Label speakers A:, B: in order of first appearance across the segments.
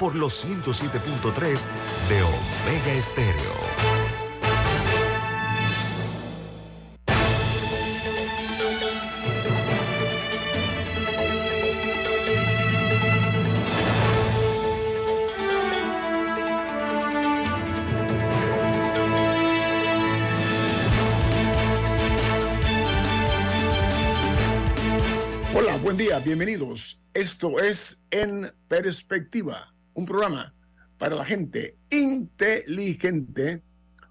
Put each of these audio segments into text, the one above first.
A: por los 107.3 de Omega Estéreo.
B: Hola, buen día, bienvenidos. Esto es En Perspectiva un programa para la gente inteligente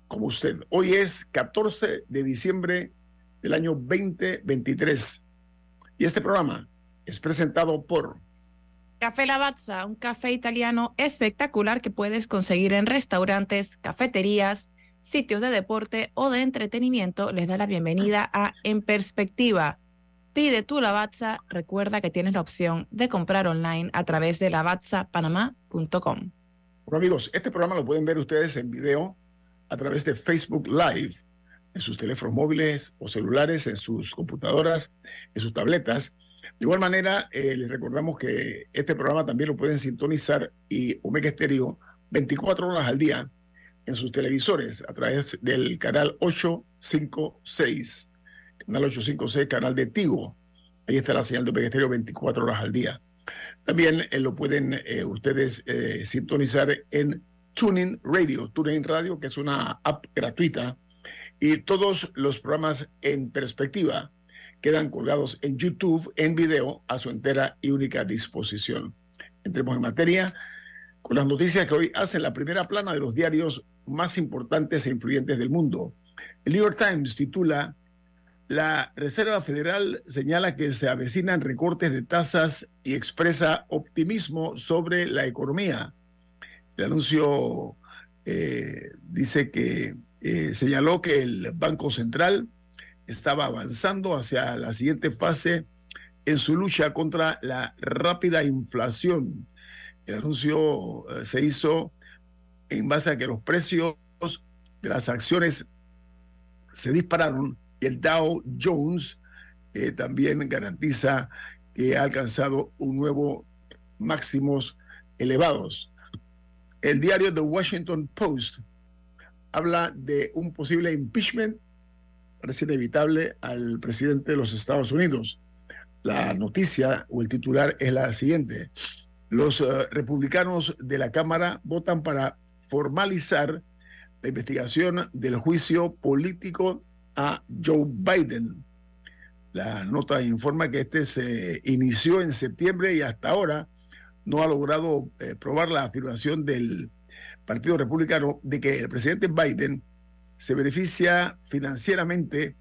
B: como usted. Hoy es 14 de diciembre del año 2023 y este programa es presentado por
C: Café Lavazza, un café italiano espectacular que puedes conseguir en restaurantes, cafeterías, sitios de deporte o de entretenimiento. Les da la bienvenida a En Perspectiva Pide tu Lavazza. Recuerda que tienes la opción de comprar online a través de lavazzapanamá.com.
B: Bueno, amigos, este programa lo pueden ver ustedes en video a través de Facebook Live, en sus teléfonos móviles o celulares, en sus computadoras, en sus tabletas. De igual manera, eh, les recordamos que este programa también lo pueden sintonizar y Omega Estéreo 24 horas al día en sus televisores a través del canal 856 canal 856, canal de Tigo. Ahí está la señal de Peguesterio 24 horas al día. También eh, lo pueden eh, ustedes eh, sintonizar en Tuning Radio, Tuning Radio, que es una app gratuita. Y todos los programas en perspectiva quedan colgados en YouTube en video a su entera y única disposición. Entremos en materia con las noticias que hoy hacen la primera plana de los diarios más importantes e influyentes del mundo. El New York Times titula la Reserva Federal señala que se avecinan recortes de tasas y expresa optimismo sobre la economía. El anuncio eh, dice que eh, señaló que el Banco Central estaba avanzando hacia la siguiente fase en su lucha contra la rápida inflación. El anuncio eh, se hizo en base a que los precios de las acciones se dispararon y el Dow Jones eh, también garantiza que ha alcanzado un nuevo máximos elevados. El diario The Washington Post habla de un posible impeachment, parece inevitable, al presidente de los Estados Unidos. La noticia o el titular es la siguiente. Los uh, republicanos de la Cámara votan para formalizar la investigación del juicio político a Joe Biden. La nota informa que este se inició en septiembre y hasta ahora no ha logrado eh, probar la afirmación del Partido Republicano de que el presidente Biden se beneficia financieramente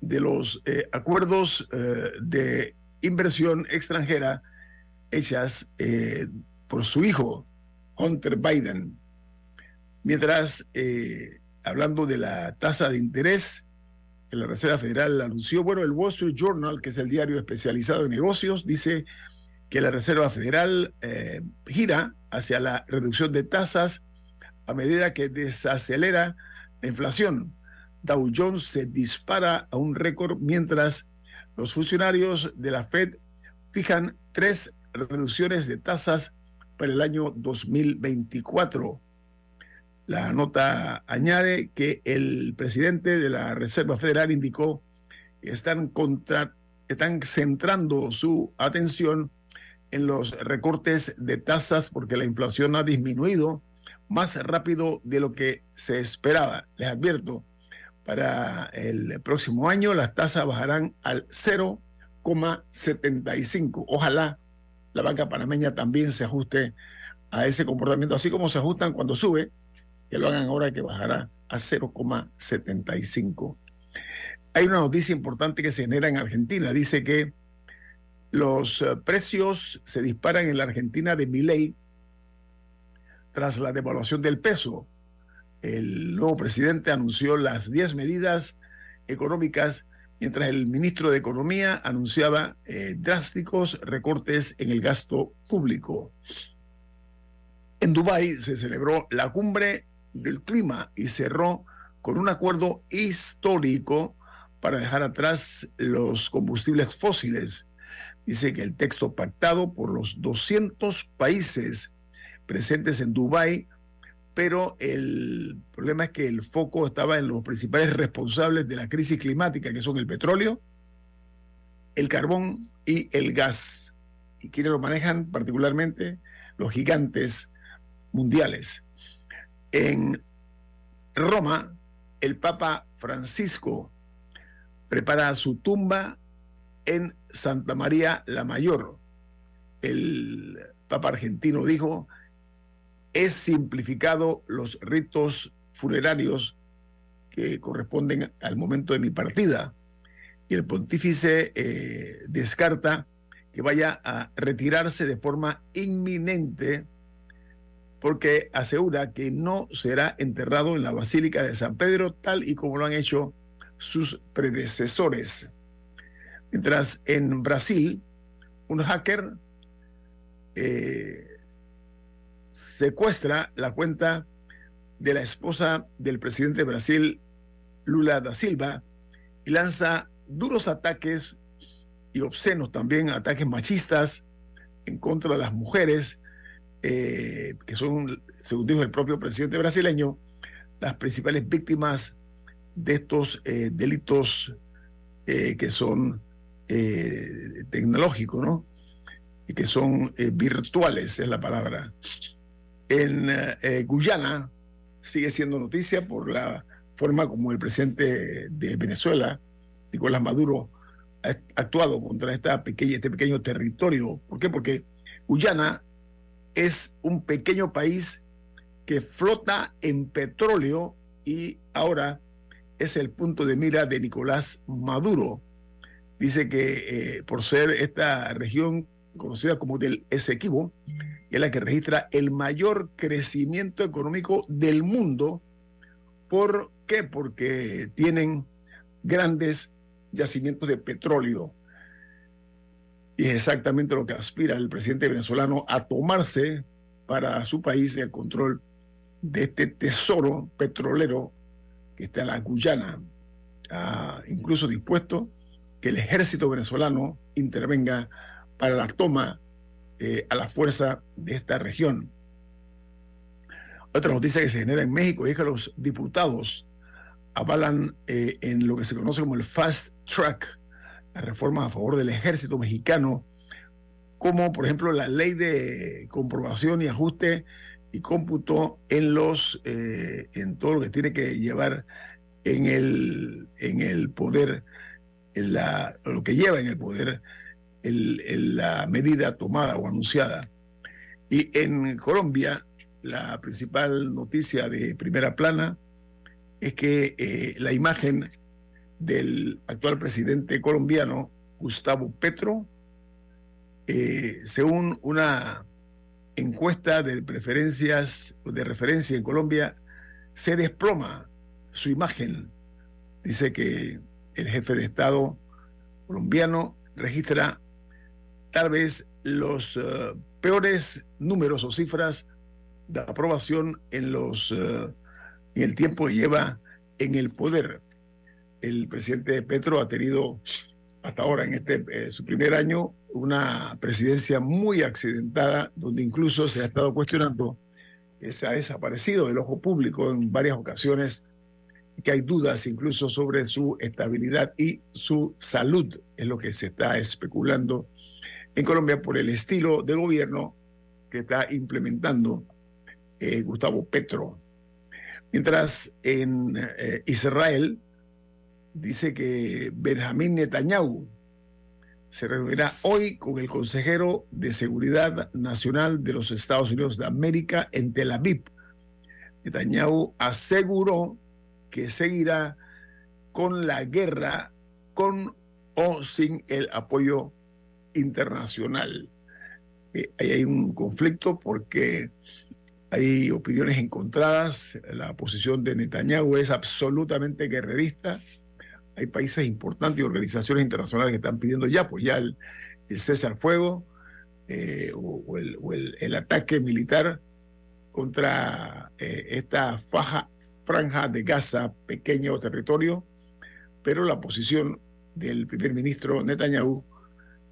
B: de los eh, acuerdos eh, de inversión extranjera hechas por su hijo, Hunter Biden. Mientras hablando de la tasa de interés que la Reserva Federal anunció. Bueno, el Wall Street Journal, que es el diario especializado en negocios, dice que la Reserva Federal eh, gira hacia la reducción de tasas a medida que desacelera la inflación. Dow Jones se dispara a un récord mientras los funcionarios de la Fed fijan tres reducciones de tasas para el año 2024. La nota añade que el presidente de la Reserva Federal indicó que están, contra, centrando su atención en los recortes de tasas porque la inflación ha disminuido más rápido de lo que se esperaba. Les advierto, para el próximo año las tasas bajarán al 0,75. Ojalá la banca panameña también se ajuste a ese comportamiento, así como se ajustan cuando sube que lo hagan ahora que bajará a 0,75. Hay una noticia importante que se genera en Argentina. Dice que los eh, precios se disparan en la Argentina de Milei tras la devaluación del peso. El nuevo presidente anunció las 10 medidas económicas, mientras el ministro de Economía anunciaba eh, drásticos recortes en el gasto público. En Dubái se celebró la cumbre del clima y cerró con un acuerdo histórico para dejar atrás los combustibles fósiles. Dice que el texto pactado por los 200 países presentes en Dubái, pero el problema es que el foco estaba en los principales responsables de la crisis climática, que son el petróleo, el carbón y el gas. ¿Y quiénes lo manejan? Particularmente los gigantes mundiales. En Roma, el Papa Francisco prepara su tumba en Santa María la Mayor. El Papa argentino dijo, es simplificado los ritos funerarios que corresponden al momento de mi partida. Y el pontífice eh, descarta que vaya a retirarse de forma inminente porque asegura que no será enterrado en la Basílica de San Pedro tal y como lo han hecho sus predecesores. Mientras en Brasil, un hacker eh, secuestra la cuenta de la esposa del presidente de Brasil, Lula da Silva, y lanza duros ataques y obscenos también, ataques machistas en contra de las mujeres, eh, que son, según dijo el propio presidente brasileño, las principales víctimas de estos eh, delitos eh, que son tecnológicos, ¿no? Y que son virtuales, es la palabra. En Guyana sigue siendo noticia por la forma como el presidente de Venezuela, Nicolás Maduro, ha actuado contra esta pequeña, este pequeño territorio. ¿Por qué? Porque Guyana es un pequeño país que flota en petróleo y ahora es el punto de mira de Nicolás Maduro. Dice que eh, por ser esta región conocida como del Esequibo, es la que registra el mayor crecimiento económico del mundo. ¿Por qué? Porque tienen grandes yacimientos de petróleo. Y es exactamente lo que aspira el presidente venezolano a tomarse para su país el control de este tesoro petrolero que está en la Guyana, incluso dispuesto que el ejército venezolano intervenga para la toma eh, a la fuerza de esta región. Otra noticia que se genera en México es que los diputados avalan eh, en lo que se conoce como el fast track reformas a favor del ejército mexicano, como por ejemplo la ley de comprobación y ajuste y cómputo en los eh, en todo lo que tiene que llevar en el en el poder en la lo que lleva en el poder el, la medida tomada o anunciada. Y en Colombia la principal noticia de primera plana es que eh, la imagen del actual presidente colombiano, Gustavo Petro, eh, según una encuesta de preferencias de referencia en Colombia, se desploma su imagen. Dice que el jefe de Estado colombiano registra tal vez los eh, peores números o cifras de aprobación en los eh, en el tiempo que lleva en el poder el presidente Petro ha tenido hasta ahora, en este eh, su primer año, una presidencia muy accidentada, donde incluso se ha estado cuestionando que se ha desaparecido del ojo público en varias ocasiones, que hay dudas incluso sobre su estabilidad y su salud, es lo que se está especulando en Colombia por el estilo de gobierno que está implementando eh, Gustavo Petro. Mientras en eh, Israel, dice que Benjamín Netanyahu se reunirá hoy con el consejero de Seguridad Nacional de los Estados Unidos de América en Tel Aviv. Netanyahu aseguró que seguirá con la guerra con o sin el apoyo internacional. Eh, ahí hay un conflicto porque Hay opiniones encontradas. La posición de Netanyahu es absolutamente guerrerista. Hay países importantes y organizaciones internacionales que están pidiendo ya, pues ya el, cese al fuego eh, o, el, ataque militar contra eh, esta faja, franja de Gaza, pequeño territorio, pero la posición del primer ministro Netanyahu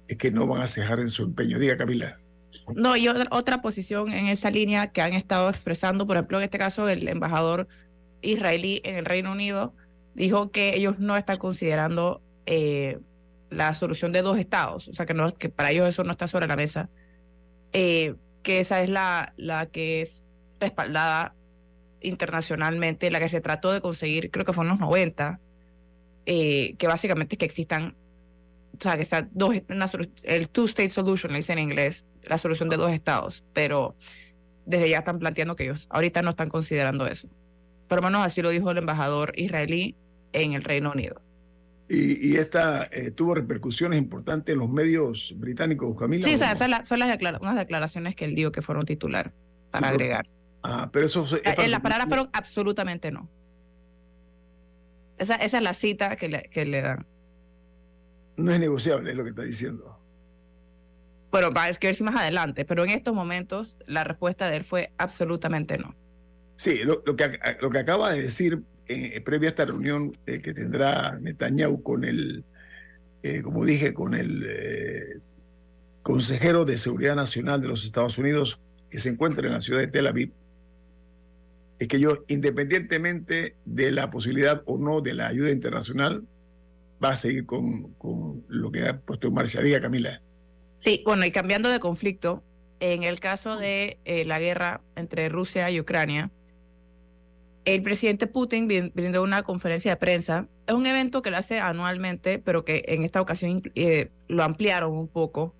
B: es que no van a cejar en su empeño. Diga, Camila.
C: No, y otra, posición en esa línea que han estado expresando, por ejemplo, en este caso, el embajador israelí en el Reino Unido dijo que ellos no están considerando eh, la solución de dos estados, o sea, que, no, que para ellos eso no está sobre la mesa, eh, que esa es la, la que es respaldada internacionalmente, la que se trató de conseguir, creo que fue en los 90, eh, que básicamente es que existan o sea, que está dos, el two-state solution, le dicen en inglés, la solución de dos estados, pero desde ya están planteando que ellos ahorita no están considerando eso. Por lo menos así lo dijo el embajador israelí en el Reino Unido.
B: Y, esta eh, tuvo repercusiones importantes en los medios británicos, Camila.
C: Sí, o sea, esas son las unas declaraciones que él dio que fueron titular, para agregar.
B: Ah, pero eso...
C: En eh, las palabras fueron absolutamente no. Esa, esa es la cita que le, que le dan.
B: No es negociable, es lo que está diciendo.
C: Bueno, va a ver si más adelante, pero en estos momentos la respuesta de él fue absolutamente no.
B: Sí, lo, que, lo que acaba de decir eh, previa a esta reunión eh, que tendrá Netanyahu con el, eh, como dije, con el consejero de Seguridad Nacional de los Estados Unidos, que se encuentra en la ciudad de Tel Aviv, es que yo, independientemente de la posibilidad o no de la ayuda internacional, va a seguir con, con lo que ha puesto en marcha. Diga, Camila.
C: Sí, bueno, y cambiando de conflicto, en el caso de eh, la guerra entre Rusia y Ucrania, el presidente Putin brindó una conferencia de prensa. Es un evento que lo hace anualmente, pero que en esta ocasión eh, lo ampliaron un poco.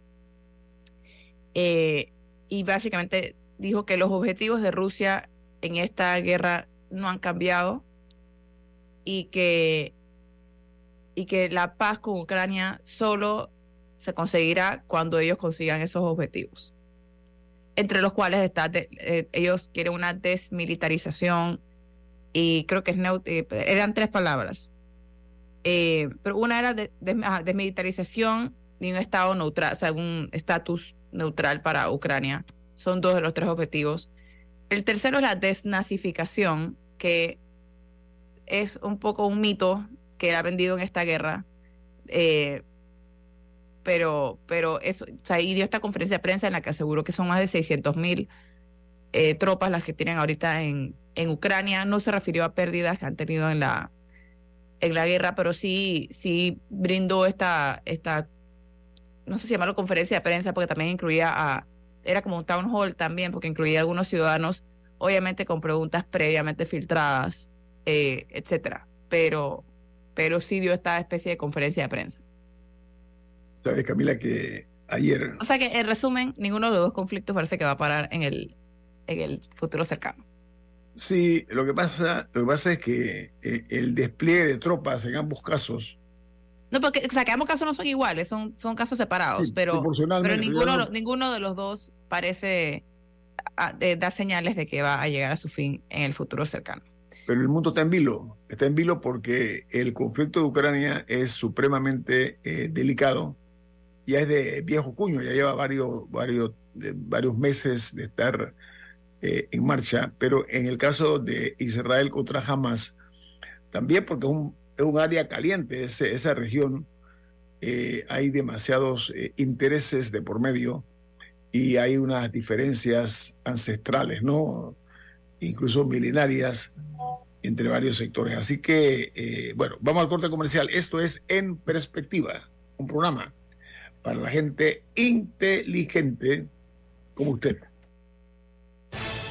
C: Eh, y básicamente dijo que los objetivos de Rusia en esta guerra no han cambiado y que y que la paz con Ucrania solo se conseguirá cuando ellos consigan esos objetivos, entre los cuales está eh, ellos quieren una desmilitarización y creo que es eh, eran tres palabras, eh, pero una era de, desmilitarización de un estado neutral, o sea, un estatus neutral para Ucrania. Son dos de los tres objetivos. El tercero es la desnazificación, que es un poco un mito que ha vendido en esta guerra. Eh, pero, pero eso, o y dio esta conferencia de prensa en la que aseguró que son más de 600 mil eh, tropas las que tienen ahorita en, en Ucrania. No se refirió a pérdidas que han tenido en la, en la guerra, pero sí, sí brindó esta, esta, no sé si llamarlo conferencia de prensa, porque también incluía a, era como un town hall también, porque incluía a algunos ciudadanos, obviamente con preguntas previamente filtradas, eh, etcétera. Pero, pero sí dio esta especie de conferencia de prensa.
B: Sabes, Camila, que ayer...
C: O sea que, en resumen, ninguno de los dos conflictos parece que va a parar en el, en el futuro cercano.
B: Sí, lo que pasa, lo que pasa es que eh, el despliegue de tropas en ambos casos...
C: No, porque, o sea, que ambos casos no son iguales, son, son casos separados, pero, pero ninguno, ninguno de los dos parece dar señales de que va a llegar a su fin en el futuro cercano.
B: Pero el mundo está en vilo, está en vilo porque el conflicto de Ucrania es supremamente eh, delicado, ya es de viejo cuño, ya lleva varios, varios, varios meses de estar eh, en marcha, pero en el caso de Israel contra Hamas, también porque es un, área caliente, esa región, eh, hay demasiados intereses de por medio y hay unas diferencias ancestrales, ¿no? Incluso milenarias entre varios sectores. Así que, eh, bueno, vamos al corte comercial. Esto es En Perspectiva, un programa para la gente inteligente como usted.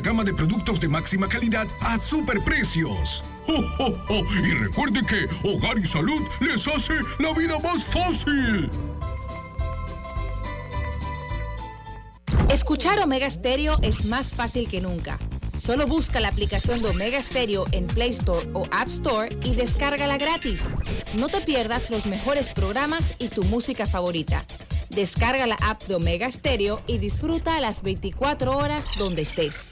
D: gama de productos de máxima calidad a superprecios. ¡Oh, Y recuerde que Hogar y Salud les hace la vida más fácil.
E: Escuchar Omega Stereo es más fácil que nunca. Solo busca la aplicación de Omega Stereo en Play Store o App Store y descárgala gratis. No te pierdas los mejores programas y tu música favorita. Descarga la app de Omega Stereo y disfruta las 24 horas donde estés.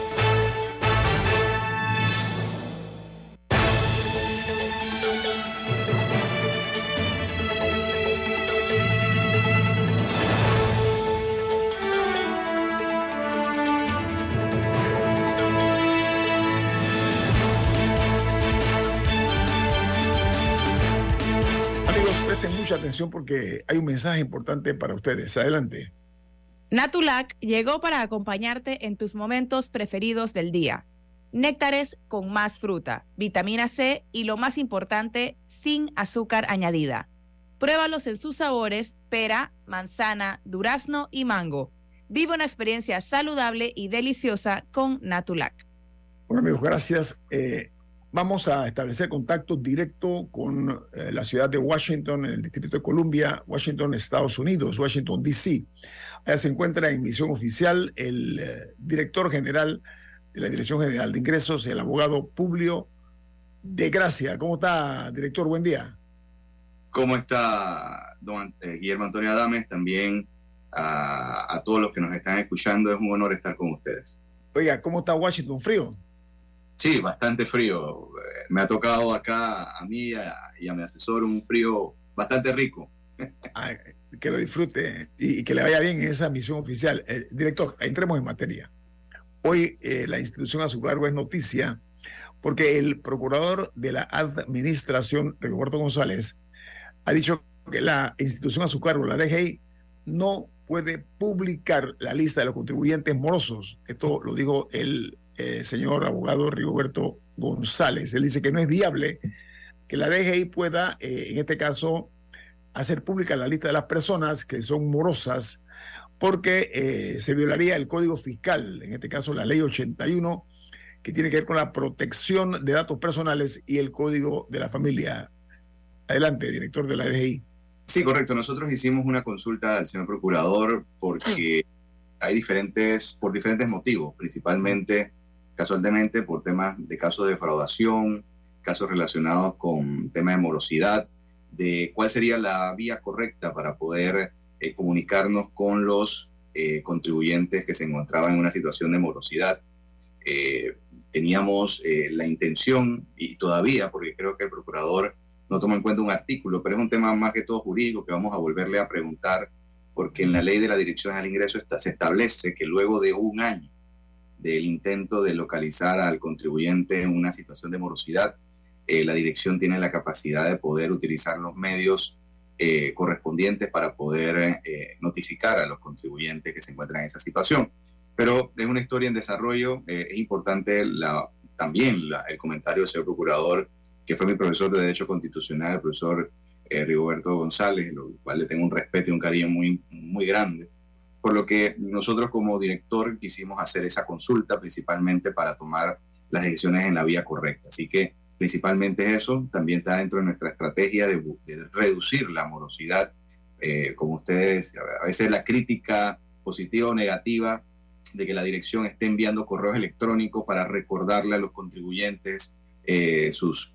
B: Porque hay un mensaje importante para ustedes. Adelante.
C: Natulac llegó para acompañarte en tus momentos preferidos del día. Néctares con más fruta, vitamina C y lo más importante, sin azúcar añadida. Pruébalos en sus sabores pera, manzana, durazno y mango. Vive una experiencia saludable y deliciosa con Natulac.
B: Bueno amigos, gracias. Eh, Vamos a establecer contacto directo con eh, la ciudad de Washington, en el Distrito de Columbia, Washington, Estados Unidos, Washington, D.C. Allá se encuentra en misión oficial el eh, director general de la Dirección General de Ingresos, el abogado Publio de Gracia. ¿Cómo está, director? Buen día.
F: ¿Cómo está, don eh, Guillermo Antonio Adames? También a, a todos los que nos están escuchando, es un honor estar con ustedes.
B: Oiga, ¿cómo está Washington? ¿Frío?
F: Sí, bastante frío. Me ha tocado acá a mí y a mi asesor un frío bastante rico.
B: que lo disfrute y, que le vaya bien en esa misión oficial. Eh, director, entremos en materia. Hoy eh, la institución a su cargo es noticia porque el procurador de la administración, Roberto González, ha dicho que la institución a su cargo, la DGI, no puede publicar la lista de los contribuyentes morosos. Esto lo dijo el eh, señor abogado Rigoberto González. Él dice que no es viable que la DGI pueda, eh, en este caso, hacer pública la lista de las personas que son morosas porque eh, se violaría el código fiscal, en este caso la ley 81, que tiene que ver con la protección de datos personales y el código de la familia. Adelante, director de la DGI.
F: Sí, correcto. Nosotros hicimos una consulta al señor procurador porque hay diferentes, por diferentes motivos, principalmente casualmente por temas de casos de defraudación, casos relacionados con temas de morosidad, de cuál sería la vía correcta para poder eh, comunicarnos con los eh, contribuyentes que se encontraban en una situación de morosidad. Eh, teníamos la intención, y todavía, porque creo que el procurador no toma en cuenta un artículo, pero es un tema más que todo jurídico que vamos a volverle a preguntar, porque en la ley de la Dirección al Ingreso está, se establece que luego de un año del intento de localizar al contribuyente en una situación de morosidad, eh, la dirección tiene la capacidad de poder utilizar los medios eh, correspondientes para poder eh, notificar a los contribuyentes que se encuentran en esa situación. Pero es una historia en desarrollo. es importante también el comentario del señor procurador, que fue mi profesor de Derecho Constitucional, el profesor Rigoberto González, lo cual le tengo un respeto y un cariño muy, muy grande por lo que nosotros como director quisimos hacer esa consulta principalmente para tomar las decisiones en la vía correcta. Así que principalmente eso también está dentro de nuestra estrategia de, reducir la morosidad. Eh, como ustedes, a veces la crítica positiva o negativa de que la dirección esté enviando correos electrónicos para recordarle a los contribuyentes eh, sus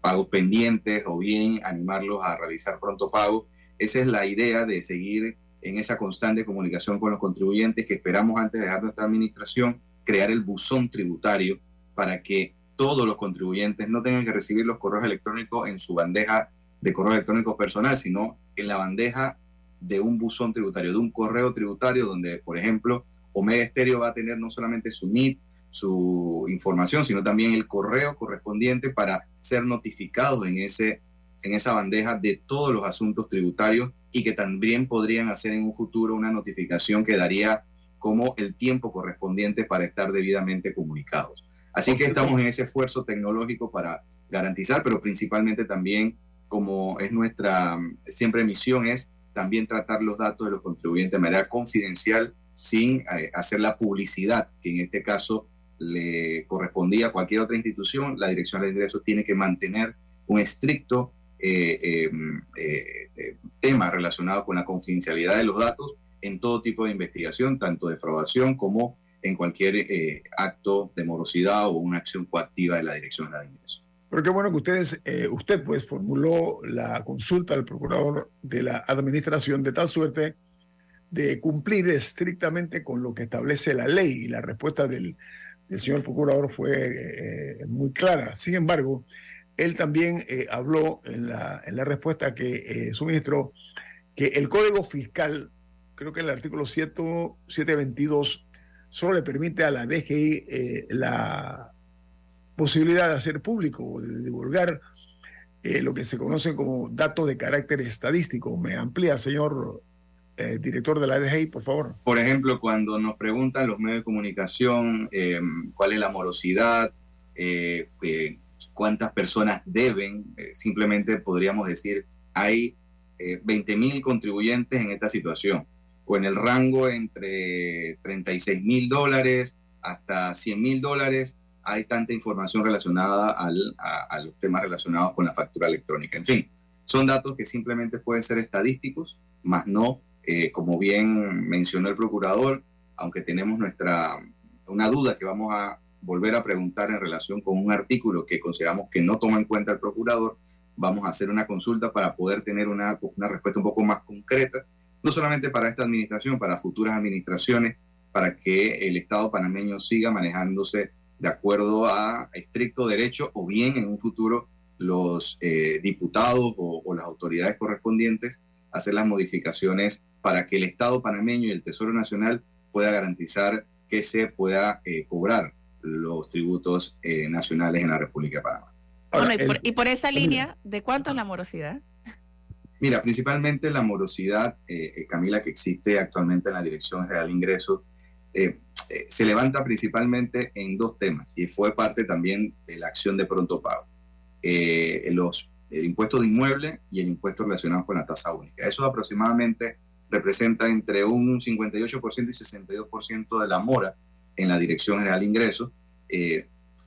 F: pagos pendientes o bien animarlos a realizar pronto pago. Esa es la idea de seguir en esa constante comunicación con los contribuyentes que esperamos antes de dejar nuestra administración, crear el buzón tributario para que todos los contribuyentes no tengan que recibir los correos electrónicos en su bandeja de correo electrónico personal, sino en la bandeja de un buzón tributario, de un correo tributario donde, por ejemplo, Omega Estéreo va a tener no solamente su NIT, su información, sino también el correo correspondiente para ser notificados en, ese, en esa bandeja de todos los asuntos tributarios y que también podrían hacer en un futuro una notificación que daría como el tiempo correspondiente para estar debidamente comunicados. Así que estamos en ese esfuerzo tecnológico para garantizar, pero principalmente también, como es nuestra siempre misión, es también tratar los datos de los contribuyentes de manera confidencial sin eh, hacer la publicidad, que en este caso le correspondía a cualquier otra institución. La Dirección de Ingresos tiene que mantener un estricto eh, eh, tema relacionado con la confidencialidad de los datos en todo tipo de investigación, tanto de defraudación como en cualquier acto de morosidad o una acción coactiva de la Dirección de Ingresos.
B: Pero qué bueno que ustedes, eh, usted pues formuló la consulta al procurador de la administración de tal suerte de cumplir estrictamente con lo que establece la ley y la respuesta del, señor procurador fue eh, muy clara. Sin embargo, él también eh, habló en la, respuesta que suministró que el Código Fiscal, creo que el artículo 722, solo le permite a la DGI la posibilidad de hacer público o de divulgar eh, lo que se conoce como datos de carácter estadístico. ¿Me amplía, señor eh, director de la DGI, por favor?
F: Por ejemplo, cuando nos preguntan los medios de comunicación eh, cuál es la morosidad, cuántas personas deben, simplemente podríamos decir, hay 20 mil contribuyentes en esta situación, o en el rango entre 36 mil dólares hasta 100 mil dólares hay tanta información relacionada a, los temas relacionados con la factura electrónica. En fin, son datos que simplemente pueden ser estadísticos, más no, eh, como bien mencionó el procurador, aunque tenemos nuestra, una duda que vamos a volver a preguntar en relación con un artículo que consideramos que no toma en cuenta el procurador, vamos a hacer una consulta para poder tener una, respuesta un poco más concreta, no solamente para esta administración, para futuras administraciones, para que el Estado panameño siga manejándose de acuerdo a estricto derecho o bien en un futuro los eh, diputados o, las autoridades correspondientes hacer las modificaciones para que el Estado panameño y el Tesoro Nacional pueda garantizar que se pueda eh, cobrar los tributos eh, nacionales en la República de Panamá.
C: bueno, y, por, esa línea, ¿de cuánto es la morosidad?
F: Mira, principalmente la morosidad, Camila, que existe actualmente en la Dirección General de Ingresos, eh, eh, se levanta principalmente en dos temas y fue parte también de la acción de pronto pago. Eh, los, el impuesto de inmueble y el impuesto relacionado con la tasa única. Eso aproximadamente representa entre un 58% y 62% de la mora en la Dirección General de Ingresos.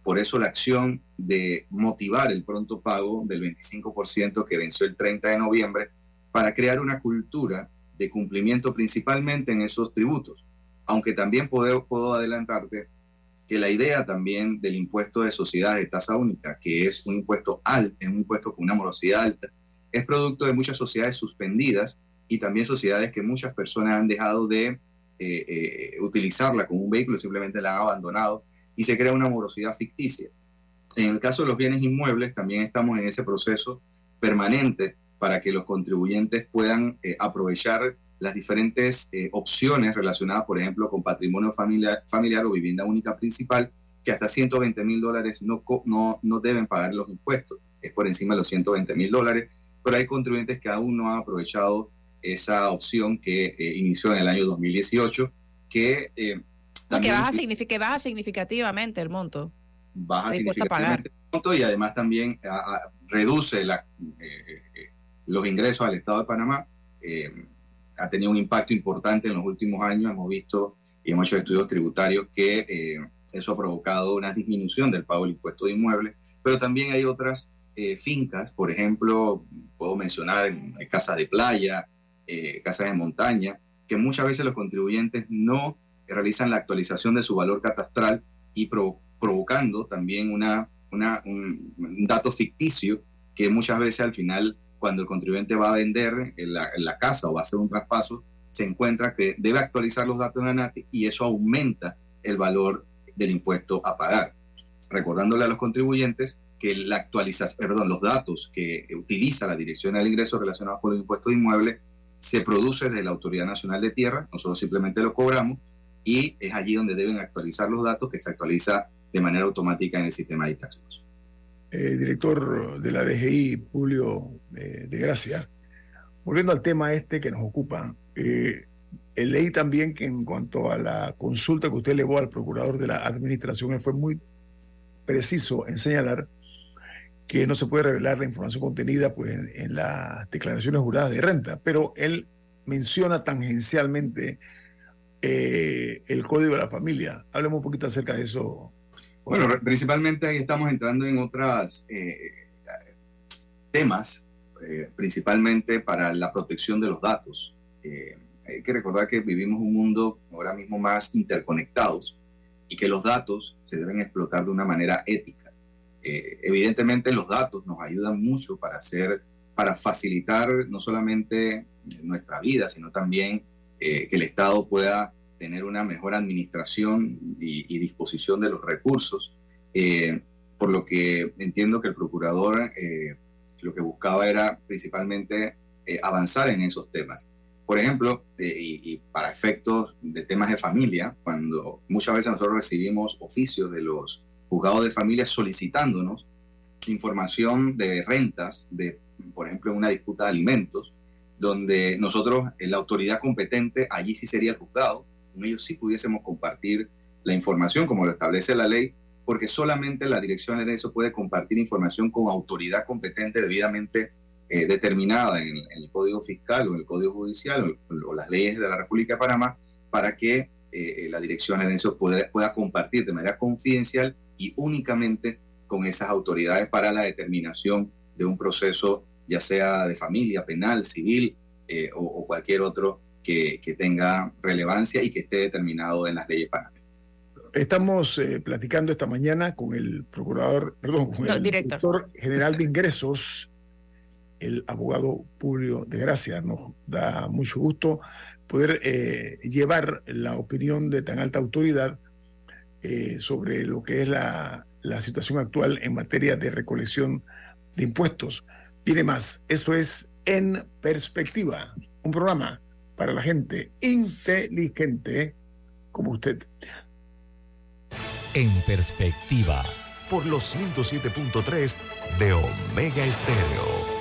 F: por eso la acción de motivar el pronto pago del 25% que venció el 30 de noviembre para crear una cultura de cumplimiento principalmente en esos tributos aunque también puedo, puedo adelantarte que la idea también del impuesto de sociedades de tasa única, que es un impuesto alto, es un impuesto con una morosidad alta, es producto de muchas sociedades suspendidas y también sociedades que muchas personas han dejado de eh, eh, utilizarla como un vehículo, simplemente la han abandonado y se crea una morosidad ficticia. En el caso de los bienes inmuebles, también estamos en ese proceso permanente para que los contribuyentes puedan eh, aprovechar las diferentes opciones relacionadas, por ejemplo, con patrimonio familiar, familiar o vivienda única principal, que hasta 120 mil dólares no, no, no deben pagar los impuestos, es por encima de los 120 mil dólares, pero hay contribuyentes que aún no han aprovechado esa opción que eh, inició en el año 2018, que...
C: Eh, que, baja baja significativamente el monto.
F: Baja significativamente el monto y además también reduce la, los ingresos al Estado de Panamá ha tenido un impacto importante en los últimos años. Hemos visto y hemos hecho estudios tributarios que eh, eso ha provocado una disminución del pago del impuesto de inmuebles, pero también hay otras eh, fincas, por ejemplo, puedo mencionar casas de playa, eh, casas de montaña, que muchas veces los contribuyentes no realizan la actualización de su valor catastral y provocando también una, un dato ficticio que muchas veces al final cuando el contribuyente va a vender en la, casa o va a hacer un traspaso, se encuentra que debe actualizar los datos en ANATI y eso aumenta el valor del impuesto a pagar. Recordándole a los contribuyentes que la actualización, perdón, los datos que utiliza la Dirección del Ingreso relacionados con los impuestos de inmuebles se produce desde la Autoridad Nacional de Tierra, nosotros simplemente lo cobramos y es allí donde deben actualizar los datos que se actualiza de manera automática en el sistema de taxos.
B: Eh, director de la DGI, Julio eh, de Gracia, volviendo al tema este que nos ocupa, eh, leí también que en cuanto a la consulta que usted elevó al procurador de la administración, él fue muy preciso en señalar que no se puede revelar la información contenida pues, en, las declaraciones juradas de renta, pero él menciona tangencialmente eh, el código de la familia. Hablemos un poquito acerca de eso.
F: Bueno, principalmente ahí estamos entrando en otros eh, temas, eh, principalmente para la protección de los datos hay que recordar que vivimos un mundo ahora mismo más interconectados y que los datos se deben explotar de una manera ética. Eh, evidentemente los datos nos ayudan mucho para hacer, para facilitar no solamente nuestra vida, sino también eh, que el Estado pueda tener una mejor administración y, disposición de los recursos. Eh, por lo que entiendo que el procurador lo que buscaba era principalmente avanzar en esos temas. Por ejemplo, y, para efectos de temas de familia, cuando muchas veces nosotros recibimos oficios de los juzgados de familia solicitándonos información de rentas, de, por ejemplo, una disputa de alimentos, donde nosotros, la autoridad competente, allí sí sería el juzgado, con ellos sí pudiésemos compartir la información como lo establece la ley, porque solamente la dirección de eso puede compartir información con autoridad competente debidamente eh, determinada en, el Código Fiscal o en el Código Judicial o, las leyes de la República de Panamá para que eh, la Dirección de Gerencia pueda, pueda compartir de manera confidencial y únicamente con esas autoridades para la determinación de un proceso, ya sea de familia, penal, civil eh, o, cualquier otro que, que, tenga relevancia y que esté determinado en las leyes panameñas.
B: Estamos platicando esta mañana con el procurador, perdón, con el director general de ingresos el abogado Publio de Gracia. Nos da mucho gusto poder eh, llevar la opinión de tan alta autoridad eh, sobre lo que es la, la, situación actual en materia de recolección de impuestos. Pide más, esto es En Perspectiva, un programa para la gente inteligente como usted.
A: En Perspectiva, por los 107.3 de Omega Estéreo.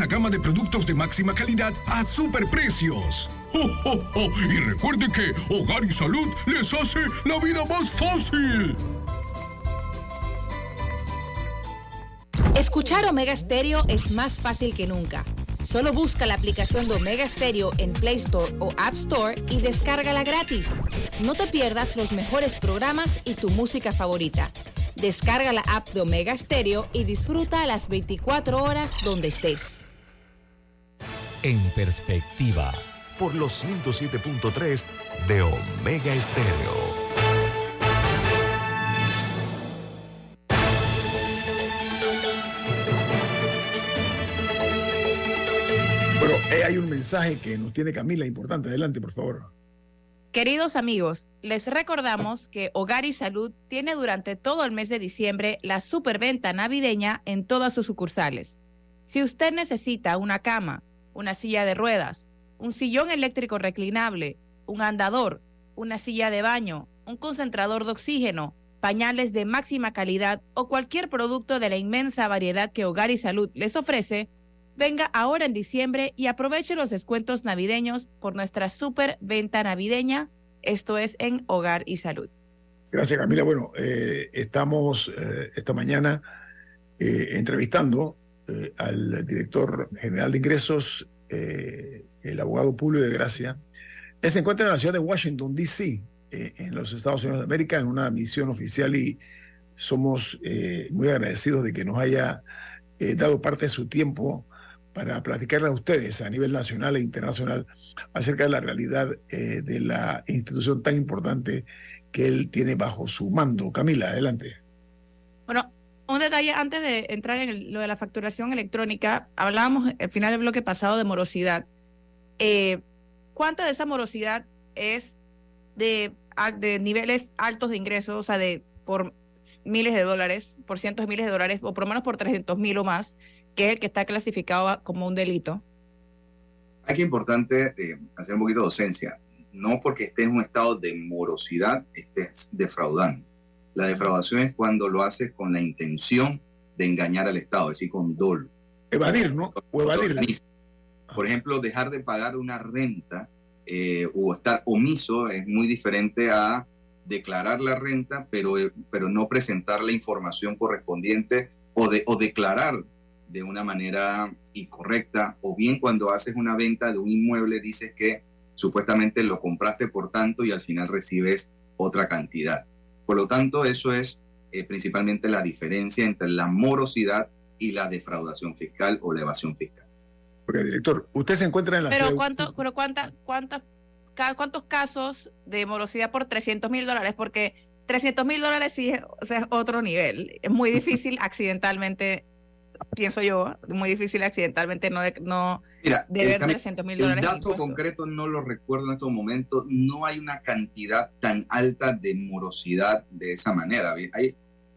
D: gama de productos de máxima calidad a superprecios. ¡Oh, Y recuerde que Hogar y Salud les hace la vida más fácil.
E: Escuchar Omega Stereo es más fácil que nunca. Solo busca la aplicación de Omega Stereo en Play Store o App Store y descárgala gratis. No te pierdas los mejores programas y tu música favorita. Descarga la app de Omega Stereo y disfruta las 24 horas donde estés.
A: En perspectiva, por los 107.3 de Omega Estéreo.
B: Bueno, eh, hay un mensaje que nos tiene Camila importante. Adelante, por favor.
C: Queridos amigos, les recordamos que Hogar y Salud tiene durante todo el mes de diciembre la superventa navideña en todas sus sucursales. Si usted necesita una cama, una silla de ruedas, un sillón eléctrico reclinable, un andador, una silla de baño, un concentrador de oxígeno, pañales de máxima calidad o cualquier producto de la inmensa variedad que Hogar y Salud les ofrece, venga ahora en diciembre y aproveche los descuentos navideños por nuestra super venta navideña. Esto es en Hogar y Salud.
B: Gracias, Camila. Bueno, eh, estamos eh, esta mañana eh, entrevistando eh, al director general de ingresos, eh, el abogado Publio de Gracia. Él se encuentra en la ciudad de Washington, D.C., eh, en los Estados Unidos de América en una misión oficial y somos muy agradecidos de que nos haya dado parte de su tiempo para platicarle a ustedes a nivel nacional e internacional acerca de la realidad de la institución tan importante que él tiene bajo su mando. Camila, adelante.
C: Bueno, un detalle antes de entrar en lo de la facturación electrónica, hablábamos al final del bloque pasado de morosidad. Eh, ¿Cuánta de esa morosidad es de, de niveles altos de ingresos, o sea, de por miles de dólares, por cientos de miles de dólares, o por lo menos por 300 mil o más, que es el que está clasificado como un delito?
F: Aquí es importante eh, hacer un poquito de docencia. No porque estés en un estado de morosidad, estés defraudando la defraudación es cuando lo haces con la intención de engañar al Estado, es decir, con dolo.
B: Evadir, ¿no? O evadir.
F: Por ejemplo, dejar de pagar una renta eh, o estar omiso es muy diferente a declarar la renta, pero, pero no presentar la información correspondiente o, de, o declarar de una manera incorrecta, o bien cuando haces una venta de un inmueble dices que supuestamente lo compraste por tanto y al final recibes otra cantidad. Por lo tanto, eso es eh, principalmente la diferencia entre la morosidad y la defraudación fiscal o la evasión fiscal.
B: Porque, director, usted se encuentra en la...
C: Pero, ¿cuánto, pero cuánta, cuántas, ¿cuántos casos de morosidad por 300 mil dólares? Porque 300 mil dólares sí es, otro nivel. Es muy difícil accidentalmente pienso yo, muy difícil accidentalmente no, de, no
F: Mira, deber 300 mil dólares. El dato concreto no lo recuerdo en estos momentos. No hay una cantidad tan alta de morosidad de esa manera. Hay,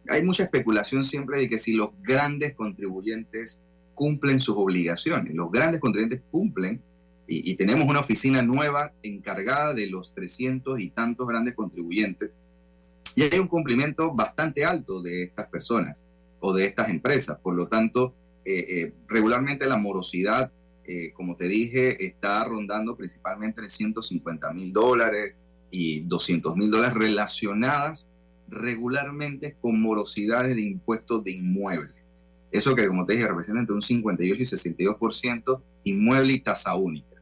F: hay mucha especulación siempre de que si los grandes contribuyentes cumplen sus obligaciones, los grandes contribuyentes cumplen y, y tenemos una oficina nueva encargada de los 300 y tantos grandes contribuyentes y hay un cumplimiento bastante alto de estas personas o de estas empresas. Por lo tanto, eh, eh, regularmente la morosidad, eh, como te dije, está rondando principalmente entre 150 mil dólares y 200 mil dólares relacionadas regularmente con morosidades de impuestos de inmueble. Eso que, como te dije, representa entre un 58 y 62% inmueble y tasa única.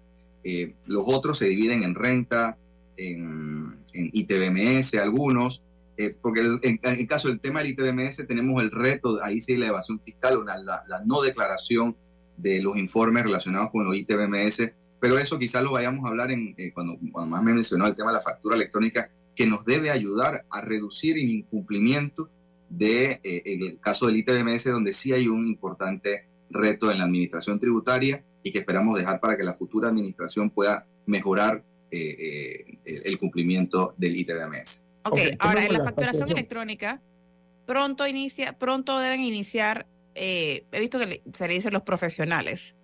F: los otros se dividen en renta, en, en ITBMS algunos, eh, porque en, el caso del tema del ITBMS tenemos el reto, ahí sí la evasión fiscal, una, la, no declaración de los informes relacionados con los ITBMS, pero eso quizás lo vayamos a hablar en, eh, cuando, más me mencionó el tema de la factura electrónica, que nos debe ayudar a reducir el incumplimiento de, eh, en caso del ITBMS, donde sí hay un importante reto en la administración tributaria y que esperamos dejar para que la futura administración pueda mejorar el cumplimiento del ITBMS.
C: Ok, ahora en la facturación electrónica, pronto inicia, pronto deben iniciar, eh, he visto que se le dicen los profesionales,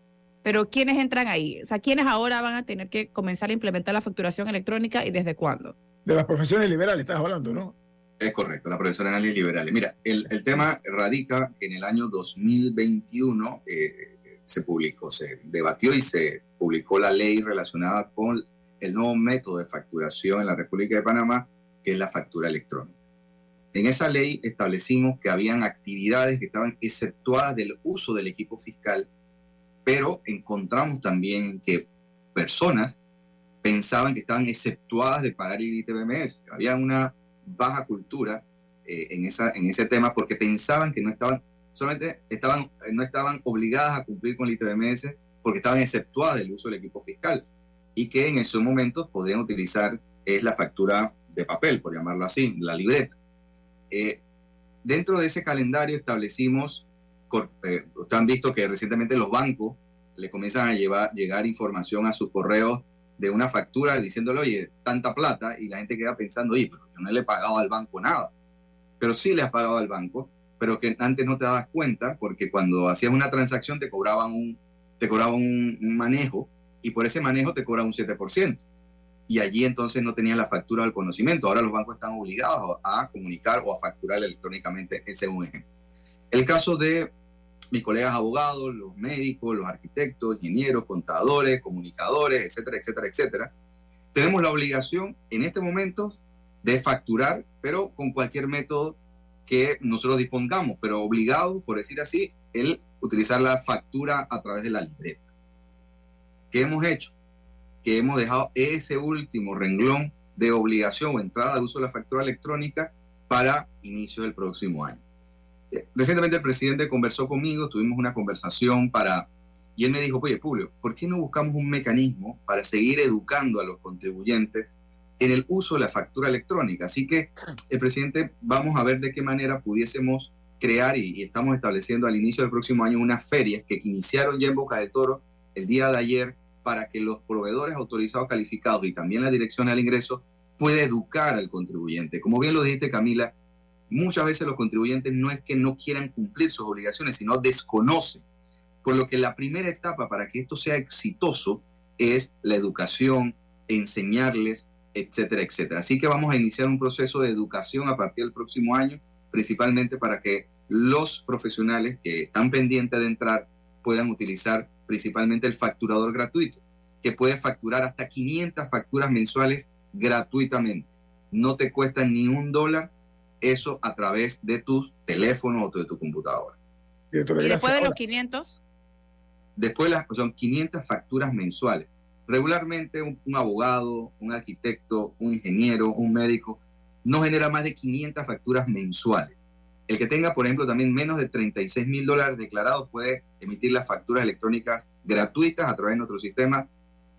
C: pero ¿quiénes entran ahí? O sea, ¿quiénes ahora van a tener que comenzar a implementar la facturación electrónica y desde cuándo?
B: De las profesiones liberales estás hablando, ¿no?
F: Es correcto, las profesiones liberales. Mira, el, el, tema radica que en el año 2021 eh, se publicó, se debatió y se publicó la ley relacionada con el nuevo método de facturación en la República de Panamá, que es la factura electrónica. En esa ley establecimos que habían actividades que estaban exceptuadas del uso del equipo fiscal, pero encontramos también que personas pensaban que estaban exceptuadas de pagar el ITBMS. Había una baja cultura eh, en, esa, en ese tema porque pensaban que no estaban, solamente estaban, no estaban obligadas a cumplir con el ITBMS porque estaban exceptuadas del uso del equipo fiscal y que en esos momentos podrían utilizar es la factura de papel, por llamarlo así, la libreta. Eh, dentro de ese calendario establecimos, eh, ustedes han visto que recientemente los bancos le comienzan a llevar, llegar información a sus correos de una factura diciéndole, oye, tanta plata, y la gente queda pensando, oye, pero no le he pagado al banco nada. Pero sí le has pagado al banco, pero que antes no te dabas cuenta, porque cuando hacías una transacción te cobraban un, te cobraban un, un manejo, y por ese manejo te cobran un 7% y allí entonces no tenían la factura del conocimiento. Ahora los bancos están obligados a comunicar o a facturar electrónicamente ese un ejemplo. El caso de mis colegas abogados, los médicos, los arquitectos, ingenieros, contadores, comunicadores, etcétera, etcétera, etcétera, tenemos la obligación en este momento de facturar, pero con cualquier método que nosotros dispongamos, pero obligado, por decir así, el utilizar la factura a través de la libreta. ¿Qué hemos hecho? Que hemos dejado ese último renglón de obligación o entrada de uso de la factura electrónica para inicio del próximo año. Eh, recientemente el presidente conversó conmigo, tuvimos una conversación para, y él me dijo, oye, Julio, ¿por qué no buscamos un mecanismo para seguir educando a los contribuyentes en el uso de la factura electrónica? Así que el presidente, vamos a ver de qué manera pudiésemos crear y, estamos estableciendo al inicio del próximo año unas ferias que iniciaron ya en Boca de Toro el día de ayer para que los proveedores autorizados calificados y también la dirección al ingreso pueda educar al contribuyente. Como bien lo dijiste, Camila, muchas veces los contribuyentes no es que no quieran cumplir sus obligaciones, sino desconocen. Por lo que la primera etapa para que esto sea exitoso es la educación, enseñarles, etcétera, etcétera. Así que vamos a iniciar un proceso de educación a partir del próximo año, principalmente para que los profesionales que están pendientes de entrar puedan utilizar principalmente el facturador gratuito, que puede facturar hasta 500 facturas mensuales gratuitamente. No te cuesta ni un dólar eso a través de tus teléfonos o de tu computadora.
C: ¿Y después de los 500?
F: Después las, son 500 facturas mensuales. Regularmente un, abogado, un arquitecto, un ingeniero, un médico, no genera más de 500 facturas mensuales. El que tenga, por ejemplo, también menos de 36 mil dólares declarados puede emitir las facturas electrónicas gratuitas a través de nuestro sistema